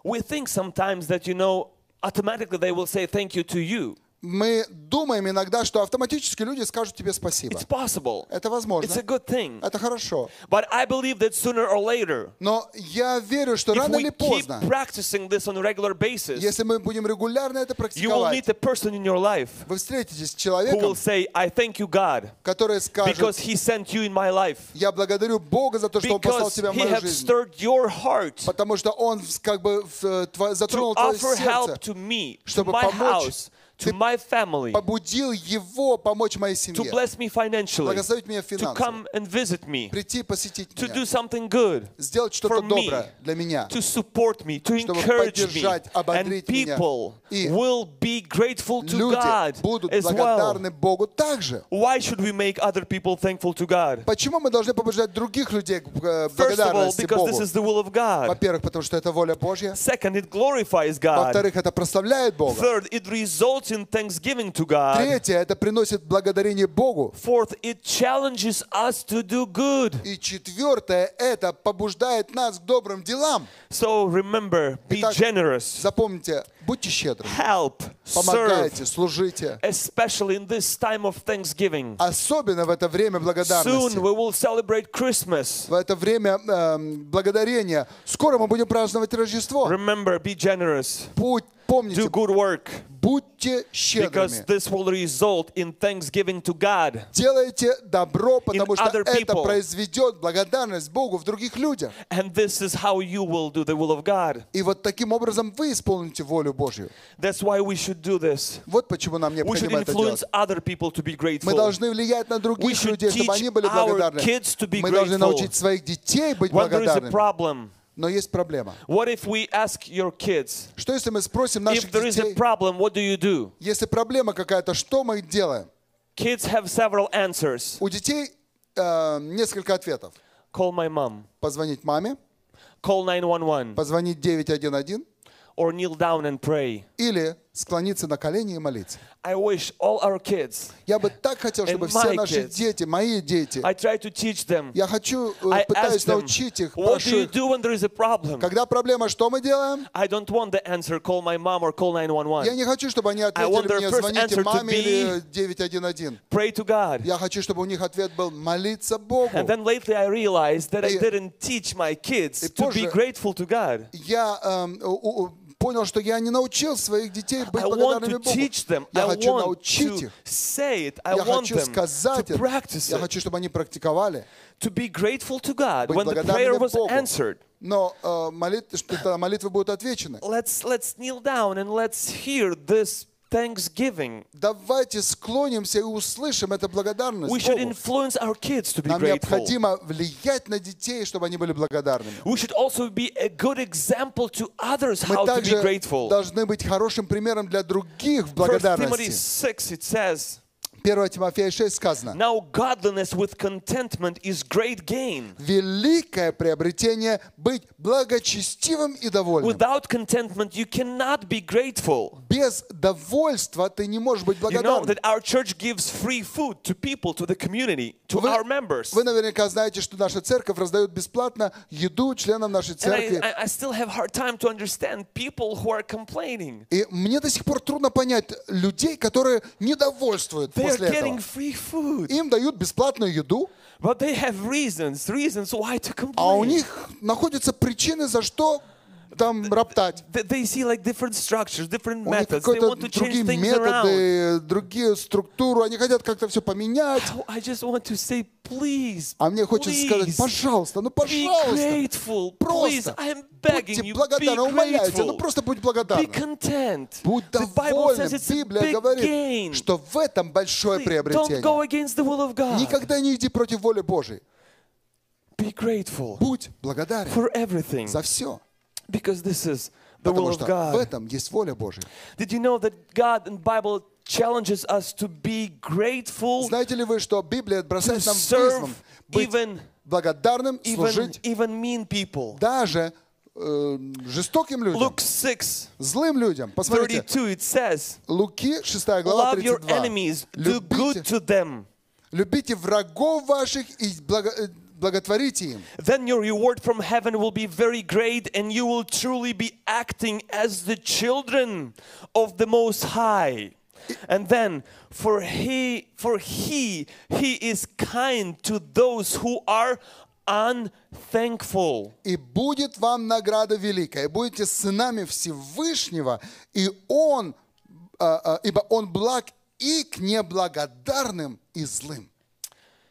We think sometimes that, you know, automatically they will say thank you to you. Мы думаем иногда, что автоматически люди скажут тебе спасибо. It's possible. Это It's возможно. a good thing. Это хорошо. But I believe that sooner or later, Но я верю, что рано или keep поздно, practicing this on a regular basis, если мы будем регулярно это you will meet практиковать, a person in your life вы встретитесь с who will человеком, say, I thank you, God, который скажет, because He sent you in my life. я благодарю Бога за то, что Он послал тебя в мою жизнь. stirred your heart Потому что Он как бы to затронул твое offer help сердце, to me, чтобы помочь. house, to Ты my family, побудил Его помочь моей to семье, bless me financially, благословить меня to финансово, come and visit me, прийти посетить to do меня, something good, сделать что-то for me, доброе для меня. to support me, to Чтобы encourage me. поддержать, And ободрить меня. people И will be grateful to Люди God будут as well. благодарны Богу также. Why should we make other people thankful to God? Почему мы должны побуждать других людей к э, First of all, благодарности because this Богу? is the will of God. Во-первых, потому что это воля Божья. Second, it glorifies God. Во-вторых, это прославляет Бога. Third, it results in thanksgiving to God. Третье, это приносит благодарение Богу. Fourth, it challenges us to do good. И четвертое, это побуждает нас к добрым делам. So remember, be Итак, generous, Запомните, будьте щедры, help, serve, помогайте, служите. especially in this time of Thanksgiving. Особенно в это время Soon благодарности. we will celebrate Christmas. В это время эм, благодарения. Скоро мы будем праздновать Рождество. Remember, be generous, Будь, помните, do good work, будьте because щедрыми. this will result in thanksgiving to God. Делайте добро, потому что это произведет благодарность Богу в других людях. And this is how you will do the will of God. И вот таким образом вы исполните волю Божью. That's why we should do this. Вот почему нам We should необходимо это делать. other people to be Мы grateful. должны влиять на других людей, чтобы они были благодарны. kids to be Мы должны научить своих детей быть When there is a благодарными. problem, Но есть проблема. what if we ask your kids, Что если мы спросим наших if there is a детей, problem, what do you do? если проблема какая-то, что мы делаем? Kids have several answers. У детей э, несколько ответов. Call my mom, Позвонить маме, call 911, позвонить 911 or kneel down and pray. или склониться на колени и молиться. I wish all our kids, Я бы так хотел, чтобы все наши kids. дети, мои дети, I try to teach them. я хочу, э, I пытаюсь them, научить их, what do прошу you их. do when there is a problem? Когда проблема, что мы делаем? I don't want the answer, call my mom or call Я 911. не хочу, чтобы они ответили мне, звоните маме или 911. Pray to God. Я хочу, чтобы у них ответ был молиться Богу. And then lately I realized that I И- didn't teach my kids to be grateful to God. Я эм, понял, что я не научил своих детей быть I благодарными Богу. Я хочу научить их. Я хочу сказать practice Я хочу, чтобы они практиковали. To be grateful to God Быть when the благодарными prayer was Богу. answered. Но э, молит- что тогда молитвы будут отвечены. Let's let's kneel down and let's hear this thanksgiving. Давайте склонимся и услышим эту благодарность We should Богу. influence our kids to be Нам grateful. необходимо влиять на детей, чтобы они были благодарными. We should also be a good example to others Мы how to be также grateful. должны быть хорошим примером для других в 1 Timothy благодарности. 6 it says, 1 Тимофея 6 сказано. Now godliness with contentment is great gain. Великое приобретение быть благочестивым и довольным. Without contentment, you cannot be grateful. Без довольства ты не можешь быть You know благодарным. that our church gives free food to people, to the community, to Вы, our members. вы наверняка знаете, что наша церковь раздает бесплатно еду членам нашей And церкви. I, I, I still have hard time to understand people who are complaining. И мне до сих пор трудно понять людей, которые недовольствуют They после getting этого. free food, Им дают бесплатную еду, but they have reasons, reasons why to а у complain. них находятся причины, за что там роптать. They, see like different structures, different methods. They какие-то want to change другие things around. методы, другие структуру, они хотят как-то все поменять. Oh, I just want to say, please, А мне хочется сказать, please, пожалуйста, ну be пожалуйста, grateful. Please, просто I am begging будьте благодарны, умоляйте, ну просто будь Be content. Будь довольным. Библия говорит, gain. что в этом большое Please, Don't go приобретение. against the will of God. Никогда не иди против воли Божьей. Be grateful Будь благодарен for everything за все. Because this is the will Потому of что в God. этом есть воля Божья. Did you know that God in Bible challenges us to be grateful, Знаете ли вы, что Библия бросает нам вызов быть even, благодарным, even, служить even mean people. даже э, жестоким людям, Luke 6, злым людям. Посмотрите, 32, it says, Луки 6 глава Love your 32. enemies, do good to them. любите врагов ваших и благо- э, благотворите им. Then your reward from heaven will be very great, and you will truly be acting as the children of the Most High. And then, for he, for he, he is kind to those who are unthankful. И будет вам награда великая, и будете сынами Всевышнего, и Он, а, а, ибо Он благ и к неблагодарным и злым.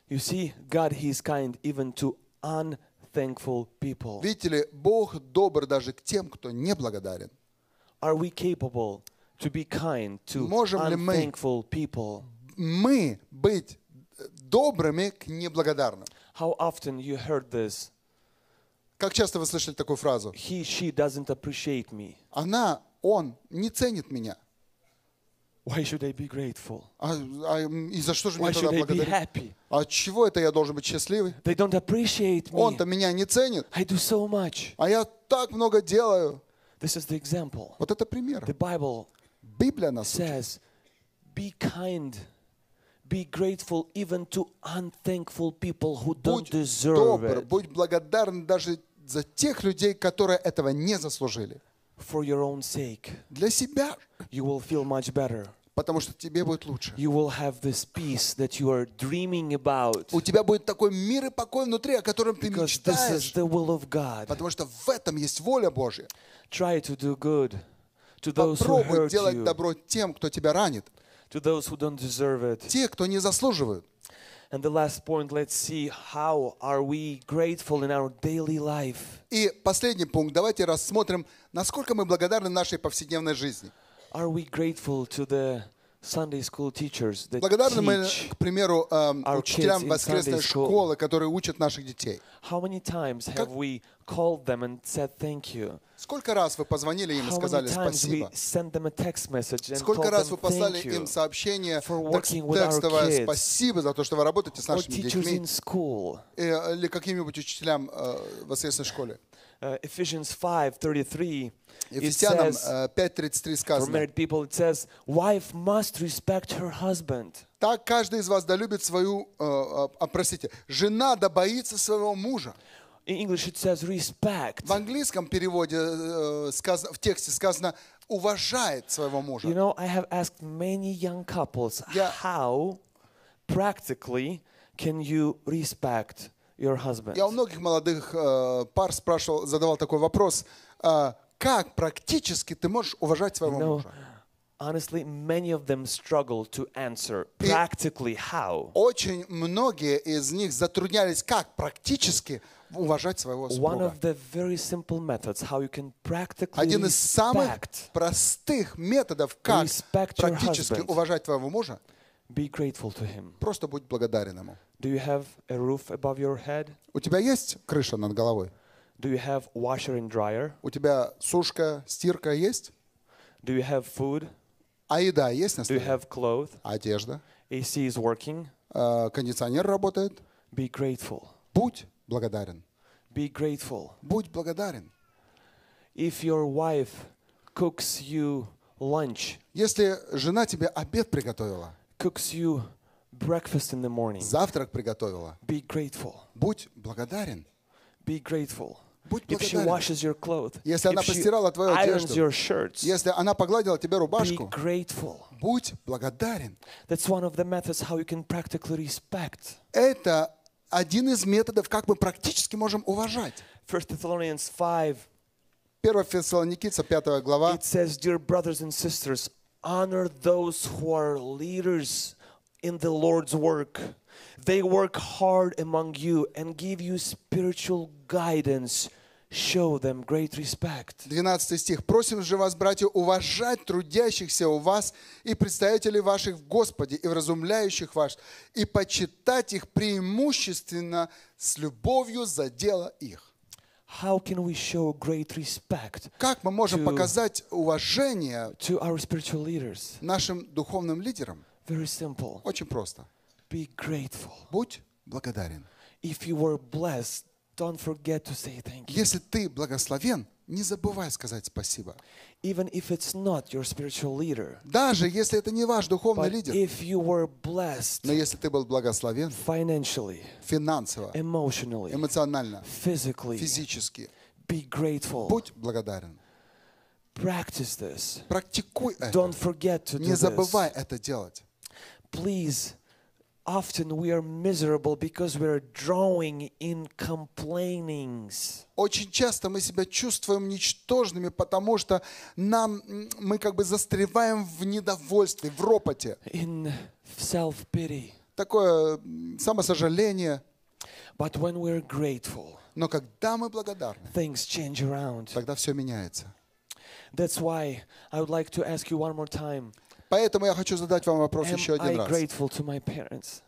You see, God, He is kind even to unthankful people. Видите ли, Бог добр даже к тем, кто не благодарен. Are we capable to be kind to Можем ли мы- unthankful people? Мы быть добрыми к неблагодарным. How often you heard this? Как часто вы слышали такую фразу? He, she doesn't appreciate me. Она, он не ценит меня. Why should I be grateful? А, а, и за что же Why мне тогда I be благодарить? happy? А чего это я должен быть счастливый? They don't appreciate me. Он-то меня не ценит, I do so much. а я так много делаю. This is the example. Вот это пример. The Bible Библия нас says, be kind, be grateful even to unthankful people who don't Будь deserve добр, it будь благодарен даже за тех людей, которые этого не заслужили. For your own sake. Для себя, You will feel much better. потому что тебе будет лучше. You will have this peace that you are dreaming about У тебя будет такой мир и покой внутри, о котором ты because this is мечтаешь. the will of God. Потому что в этом есть воля Божья. Try to do good to those who Попробуй hurt делать you, добро тем, кто тебя ранит. to those who don't deserve it. Те, кто не заслуживают. And the last point, let's see how are we grateful in our daily life? И последний пункт. Давайте рассмотрим, насколько мы благодарны нашей повседневной жизни. Are we grateful to the Sunday school teachers that Благодарны мы, к примеру, эм, учителям воскресной школы, которые учат наших детей. How many times have we called them and said thank you? Сколько раз вы позвонили им и сказали спасибо? Сколько раз вы послали им сообщение текстовое спасибо за то, что вы работаете с нашими детьми э, или каким-нибудь учителям э, в воскресной школе. Uh, Ephesians 5:33 it Ефесянам says э, 5.33 for сказано. married people it says wife must respect her husband. Так каждый из вас да любит свою, э, э, а, простите, жена да боится своего мужа. In English it says respect. В английском переводе э, сказано, в тексте сказано уважает своего мужа. You know, I have asked many young couples Я- how practically can you respect your husband? Я у многих молодых э, пар спрашивал, задавал такой вопрос, э, как практически ты можешь уважать своего No, мужа? honestly, many of them struggle to answer practically how. Очень многие из них затруднялись, как практически уважать своего One супруга. of the very simple methods how you can practically Один из самых простых методов, как практически уважать твоего мужа, be grateful to him. просто будь благодарен ему. Do you have a roof above your head? У тебя есть крыша над головой? Do you have washer and dryer? У тебя сушка, стирка есть? Do you have food? А еда есть на Do you столе? have clothes? Одежда. AC is working? Э, Кондиционер работает. Be grateful. Будь благодарен. Be grateful. Будь благодарен. If your wife cooks you lunch, Если жена тебе обед приготовила, cooks you breakfast in the morning, завтрак приготовила, be grateful. будь благодарен. Be grateful. Будь If she washes your clothes, Если она постирала твою одежду, your shirts, Если она погладила тебе be рубашку, grateful. будь благодарен. That's one of the methods how you can practically respect. Это один из методов, как мы практически можем уважать. 1 Thessalonians 5, 1 Фессалоникийца, 5 глава. it says, Dear brothers and sisters, honor those who are leaders in the Lord's work. They work hard among you and give you spiritual guidance. Show them great respect. 12 стих. «Просим же вас, братья, уважать трудящихся у вас и представителей ваших в Господе, и вразумляющих вас, и почитать их преимущественно с любовью за дело их». How can we show great respect Как мы можем To- показать уважение to our spiritual leaders? нашим духовным лидерам? Very simple. Очень просто. Be grateful. Будь благодарен. If you were blessed, don't forget to say thank you. Если ты благословен, не забывай сказать спасибо. Even if it's not your spiritual leader. Даже если это не ваш духовный But лидер. if you were blessed Но если ты был благословен financially, финансово, emotionally, эмоционально, physically, физически, be grateful. будь благодарен. Practice this. Практикуй это. Don't forget to do Не забывай this. это делать. Please. Often we are miserable because we are drawing in complainings. Очень часто мы себя чувствуем ничтожными, потому что нам, м, мы как бы застреваем в недовольстве, в ропоте. in self pity. Такое м, самосожаление. But when we're grateful, Но когда мы благодарны, things change around. тогда все меняется. That's why I would like to ask you one more time Поэтому я хочу задать вам вопрос Am еще I один раз. grateful to my parents?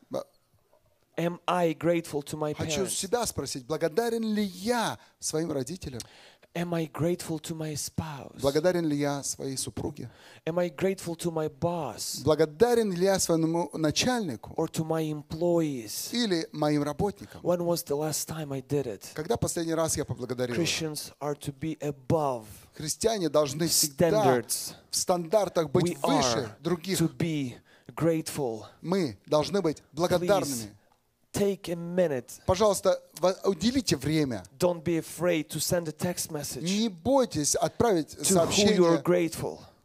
Am I grateful to my Хочу себя спросить, благодарен ли я своим родителям? Am I grateful to my spouse? Благодарен ли я своей супруге? Am I grateful to my boss Благодарен ли я своему начальнику or to my employees? или моим работникам? When was the last time I did it? Когда последний раз я поблагодарил? Christians are to be above Христиане должны всегда в стандартах быть выше других. Мы должны быть благодарными. Take a minute. Пожалуйста, уделите время. Don't be afraid to send a text message Не бойтесь отправить сообщение,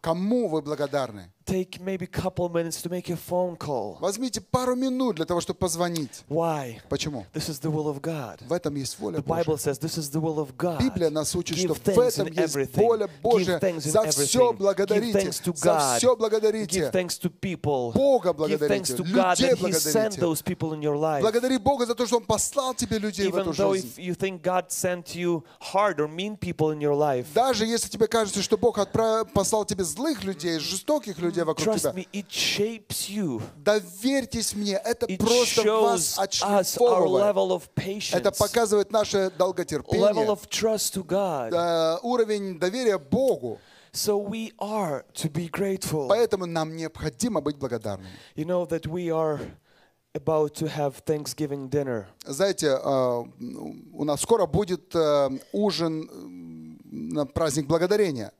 кому вы благодарны. Take maybe a couple minutes to make a phone call. Возьмите пару минут для того, чтобы позвонить. Why? Почему? This is the will of God. В этом есть воля The Bible Божья. says this is the will of God. Библия нас учит, Give что в этом есть everything. воля Божья. Give thanks За все. Give благодарите. thanks to За все Give благодарите. thanks to people. Бога Give благодарите. thanks to God Людей that He sent благодарите. those people in your life. Благодари Бога за то, что Он послал тебе людей в Even эту though жизнь. if you think God sent you hard or mean people in your life, Даже если тебе кажется, что Бог отправ- послал тебе злых людей, жестоких людей вокруг trust тебя, me, it shapes you. доверьтесь мне, это It просто вас отшлифовывает. Это показывает наше level долготерпение, of trust to God. уровень доверия Богу. So we are to be grateful. Поэтому нам необходимо быть благодарными. You know that we are about to have Thanksgiving dinner. Знаете, э, у нас скоро будет э, ужин на праздник благодарения.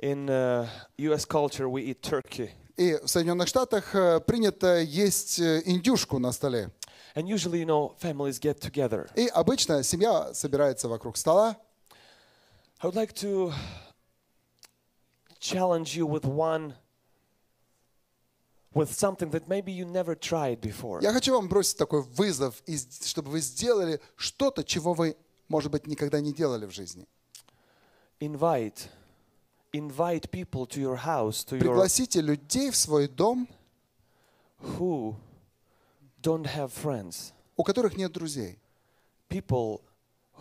In uh, U.S. culture, we eat turkey, И в Соединенных Штатах э, принято есть э, индюшку на столе. and usually, you know, families get together. И обычно семья собирается вокруг стола. I would like to challenge you with one, with something that maybe you never tried before. Я хочу вам бросить такой вызов, и с- чтобы вы сделали что-то, чего вы, может быть, никогда не делали в жизни. Invite, invite people to your house, to your Пригласите людей в свой дом, who don't have friends, у которых нет друзей. people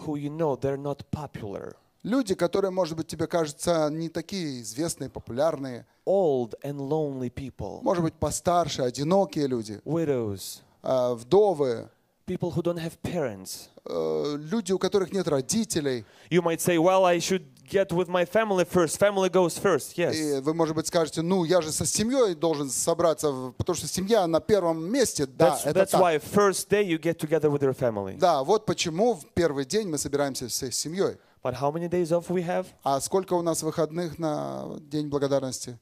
who you know they're not popular, Люди, которые, может быть, тебе кажутся не такие известные, популярные. old and lonely people, Может быть, постарше, одинокие люди, widows, э, вдовы, people who don't have parents. э, люди, у которых нет родителей. You might say, well, I should get with my family first. Family goes first, yes. И вы, может быть, скажете, ну, я же со семьей должен собраться, потому что семья на первом месте. Да, That's, это that's так. why first day you get together with your family. Да, вот почему в первый день мы собираемся всей семьей. But how many days off we have? А сколько у нас выходных на День благодарности?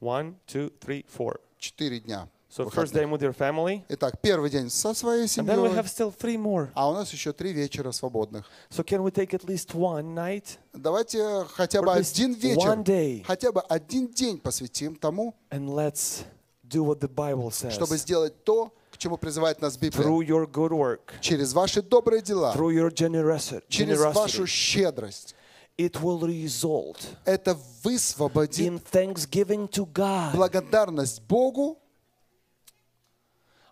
One, two, three, four. Четыре дня. So first day with your family, Итак, первый день со своей and then we семьей, have still three more. а у нас еще три вечера свободных. So can we take at least one night Давайте хотя бы один one day. вечер, хотя бы один день посвятим тому, and let's do what the Bible чтобы says сделать то, к чему призывает нас Библия. through your good work, Через ваши добрые дела, through your generosity. через вашу щедрость. It will result Это высвободит in thanksgiving to God. благодарность Богу.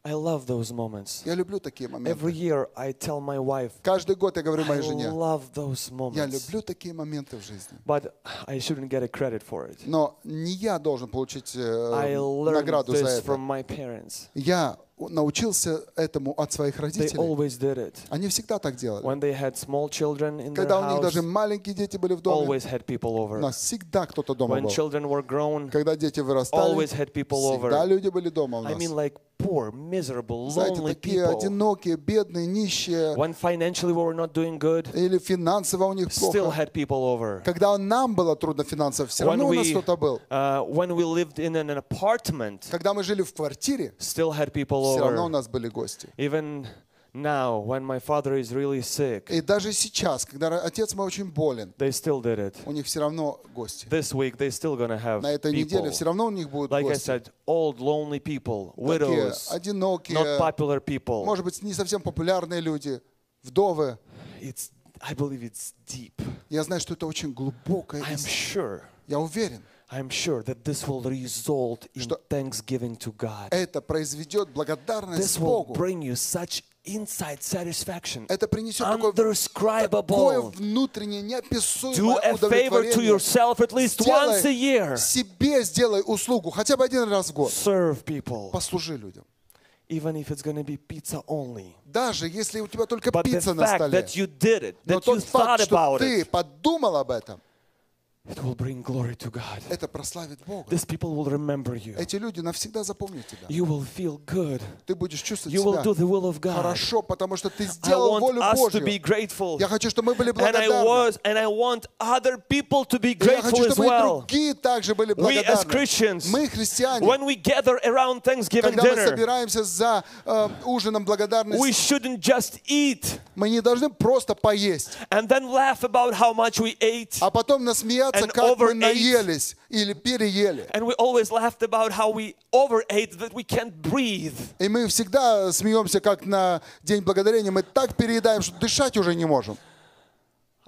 I love those moments. Я люблю такие моменты. Every year I tell my wife, Каждый год я говорю I моей жене, love those я moments. люблю такие моменты в жизни. But I shouldn't get a credit for it. Но не я должен получить э, I learned награду за this это. from my parents. Я научился этому от своих родителей. Они всегда так делали. Когда у них даже маленькие дети были в доме, у нас всегда кто-то дома был. Когда дети вырастали, всегда люди были дома у нас. poor, miserable, Знаете, lonely такие people. одинокие, бедные, нищие, When financially we were not doing good, или финансово у них still плохо. had people over. Когда нам было трудно финансово, все When равно у нас we, кто-то был. uh, when we lived in an apartment, Когда мы жили в квартире, still had people все равно у over. нас были гости. Even now, when my father is really sick, И даже сейчас, когда отец мой очень болен, they still did it. у них все равно гости. This week, they still gonna have На этой неделе people. все равно у них будут Like I гости. said, old, lonely people, Такие widows, not одинокие, popular people. может быть, не совсем популярные люди, вдовы. It's, I believe it's deep. Я знаю, что это очень глубокая I'm истина. sure, Я уверен, I'm sure that this will result in Что- thanksgiving to God. это произведет благодарность This will Богу. bring you such inside satisfaction, Это принесет такое, такое внутреннее, Do неописуемое a favor to yourself at least once a year. себе сделай услугу, хотя бы один раз в год. Serve people, Послужи людям. even if it's going to be pizza only. Даже если у тебя только But пицца на столе. that you did it, Но that you тот thought факт, что ты подумал об этом, it will bring glory to God. это прославит Бога. These people will remember you. Эти люди навсегда запомнят тебя. You will feel good. Ты будешь чувствовать You will do себя the will of God. хорошо, потому что ты I сделал want волю us to be Божью. grateful. Я хочу, чтобы мы были And I благодарны. was, and I want other people to be И я хочу, grateful as чтобы и well. другие также были We as благодарны. Christians, Мы, христиане, when we gather around Thanksgiving когда мы dinner, собираемся за э, ужином we благодарности, shouldn't just eat мы не должны просто поесть, and then laugh about how much we ate. а потом насмеяться, And как мы наелись или переели. And we always laughed about how we overate that we can't breathe. И мы всегда смеемся, как на День Благодарения. Мы так переедаем, что дышать уже не можем.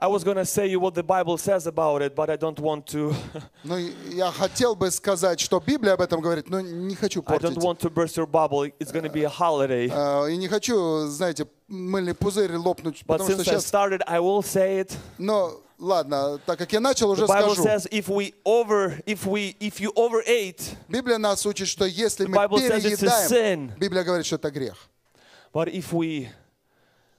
I was going to say you what the Bible says about it, but I don't want to. Ну, я хотел бы сказать, что Библия об этом говорит, но не хочу I don't портить. want to burst your bubble. It's going to be a holiday. Э, И не хочу, знаете, мыльный пузырь лопнуть, But потому что since I сейчас... started, I will say it. Но ладно, так как я начал, уже The Bible скажу. says if we over, if we, if you overate, Библия нас учит, что если мы Bible переедаем. Библия говорит, что это грех. but if we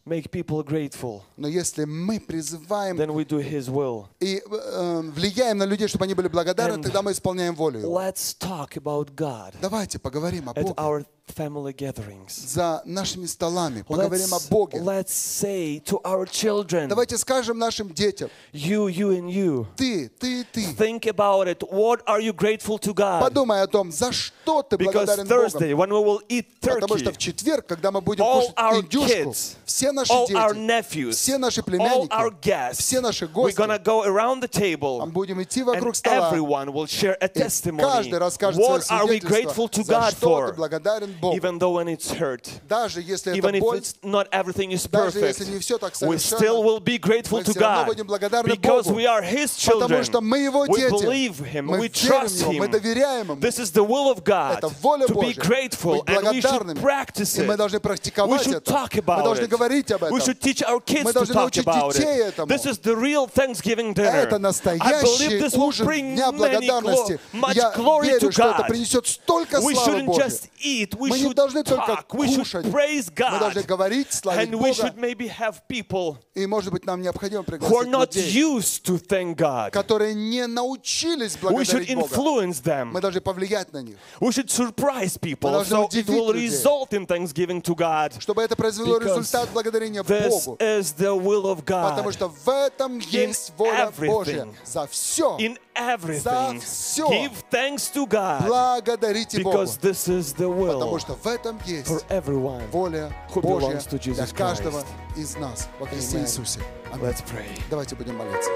make people grateful, Но если мы призываем then we do His will. и э, влияем на людей, чтобы они были благодарны, And тогда мы исполняем волю. Let's talk about God Давайте поговорим о Боге. Our family gatherings. За нашими столами поговорим о Let's, Боге. let's say to our children, Давайте скажем нашим детям, you, you, and you. ты, ты, ты, Think about it. What are you grateful to God? подумай о том, за что ты Because благодарен Богу. Thursday, when we will eat Потому что turkey, в четверг, когда мы будем all кушать our индюшку, kids, все наши all our дети, nephews, все наши all племянники, our guests, все наши we're гости, gonna go around the мы table будем идти and вокруг стола, everyone will share a и testimony. каждый расскажет What свое are we grateful свидетельство, to за God что ты for? благодарен Богу. Even though when it's hurt, Даже если это even if боль, it's not everything is даже perfect, если не все так we совершенно, still will be grateful мы to все равно God будем благодарны because Богу, we are His потому children. что мы Его We дети, believe Him, мы we верим trust Ему, мы Him. доверяем Ему. This is the will of God Это воля to be Божья, grateful, быть and we should благодарными. practice И мы it. должны We практиковать should это. talk Мы about должны it. говорить об We этом. should teach our kids Мы to должны talk научить about детей it. этому. This is the real Thanksgiving dinner. Это I believe настоящий this will ужин bring Дня many Благодарности. glo- much Я glory to верю, что это God. принесет столько We славы shouldn't Божьей. just eat. We Мы не should должны только talk. We should кушать. praise Мы должны God. говорить, славить And we Бога. should maybe have people И, может быть, нам необходимо who are пригласить not людей, used to thank God. которые не научились We should благодарить Бога. influence them. Мы должны повлиять на них, We should surprise people должны so it удивить will людей. result in thanksgiving to God. чтобы это произвело Because результат благодарения This Богу. is the will of Потому God. что в этом есть воля everything. Божья. За все In everything, всё. give thanks to God благодарите Бога. because this is the Потому will что в этом есть for everyone. воля who Божья belongs to для Jesus каждого Christ. из нас во Христе. Иисусе. Аминь. Let's pray. Давайте будем молиться.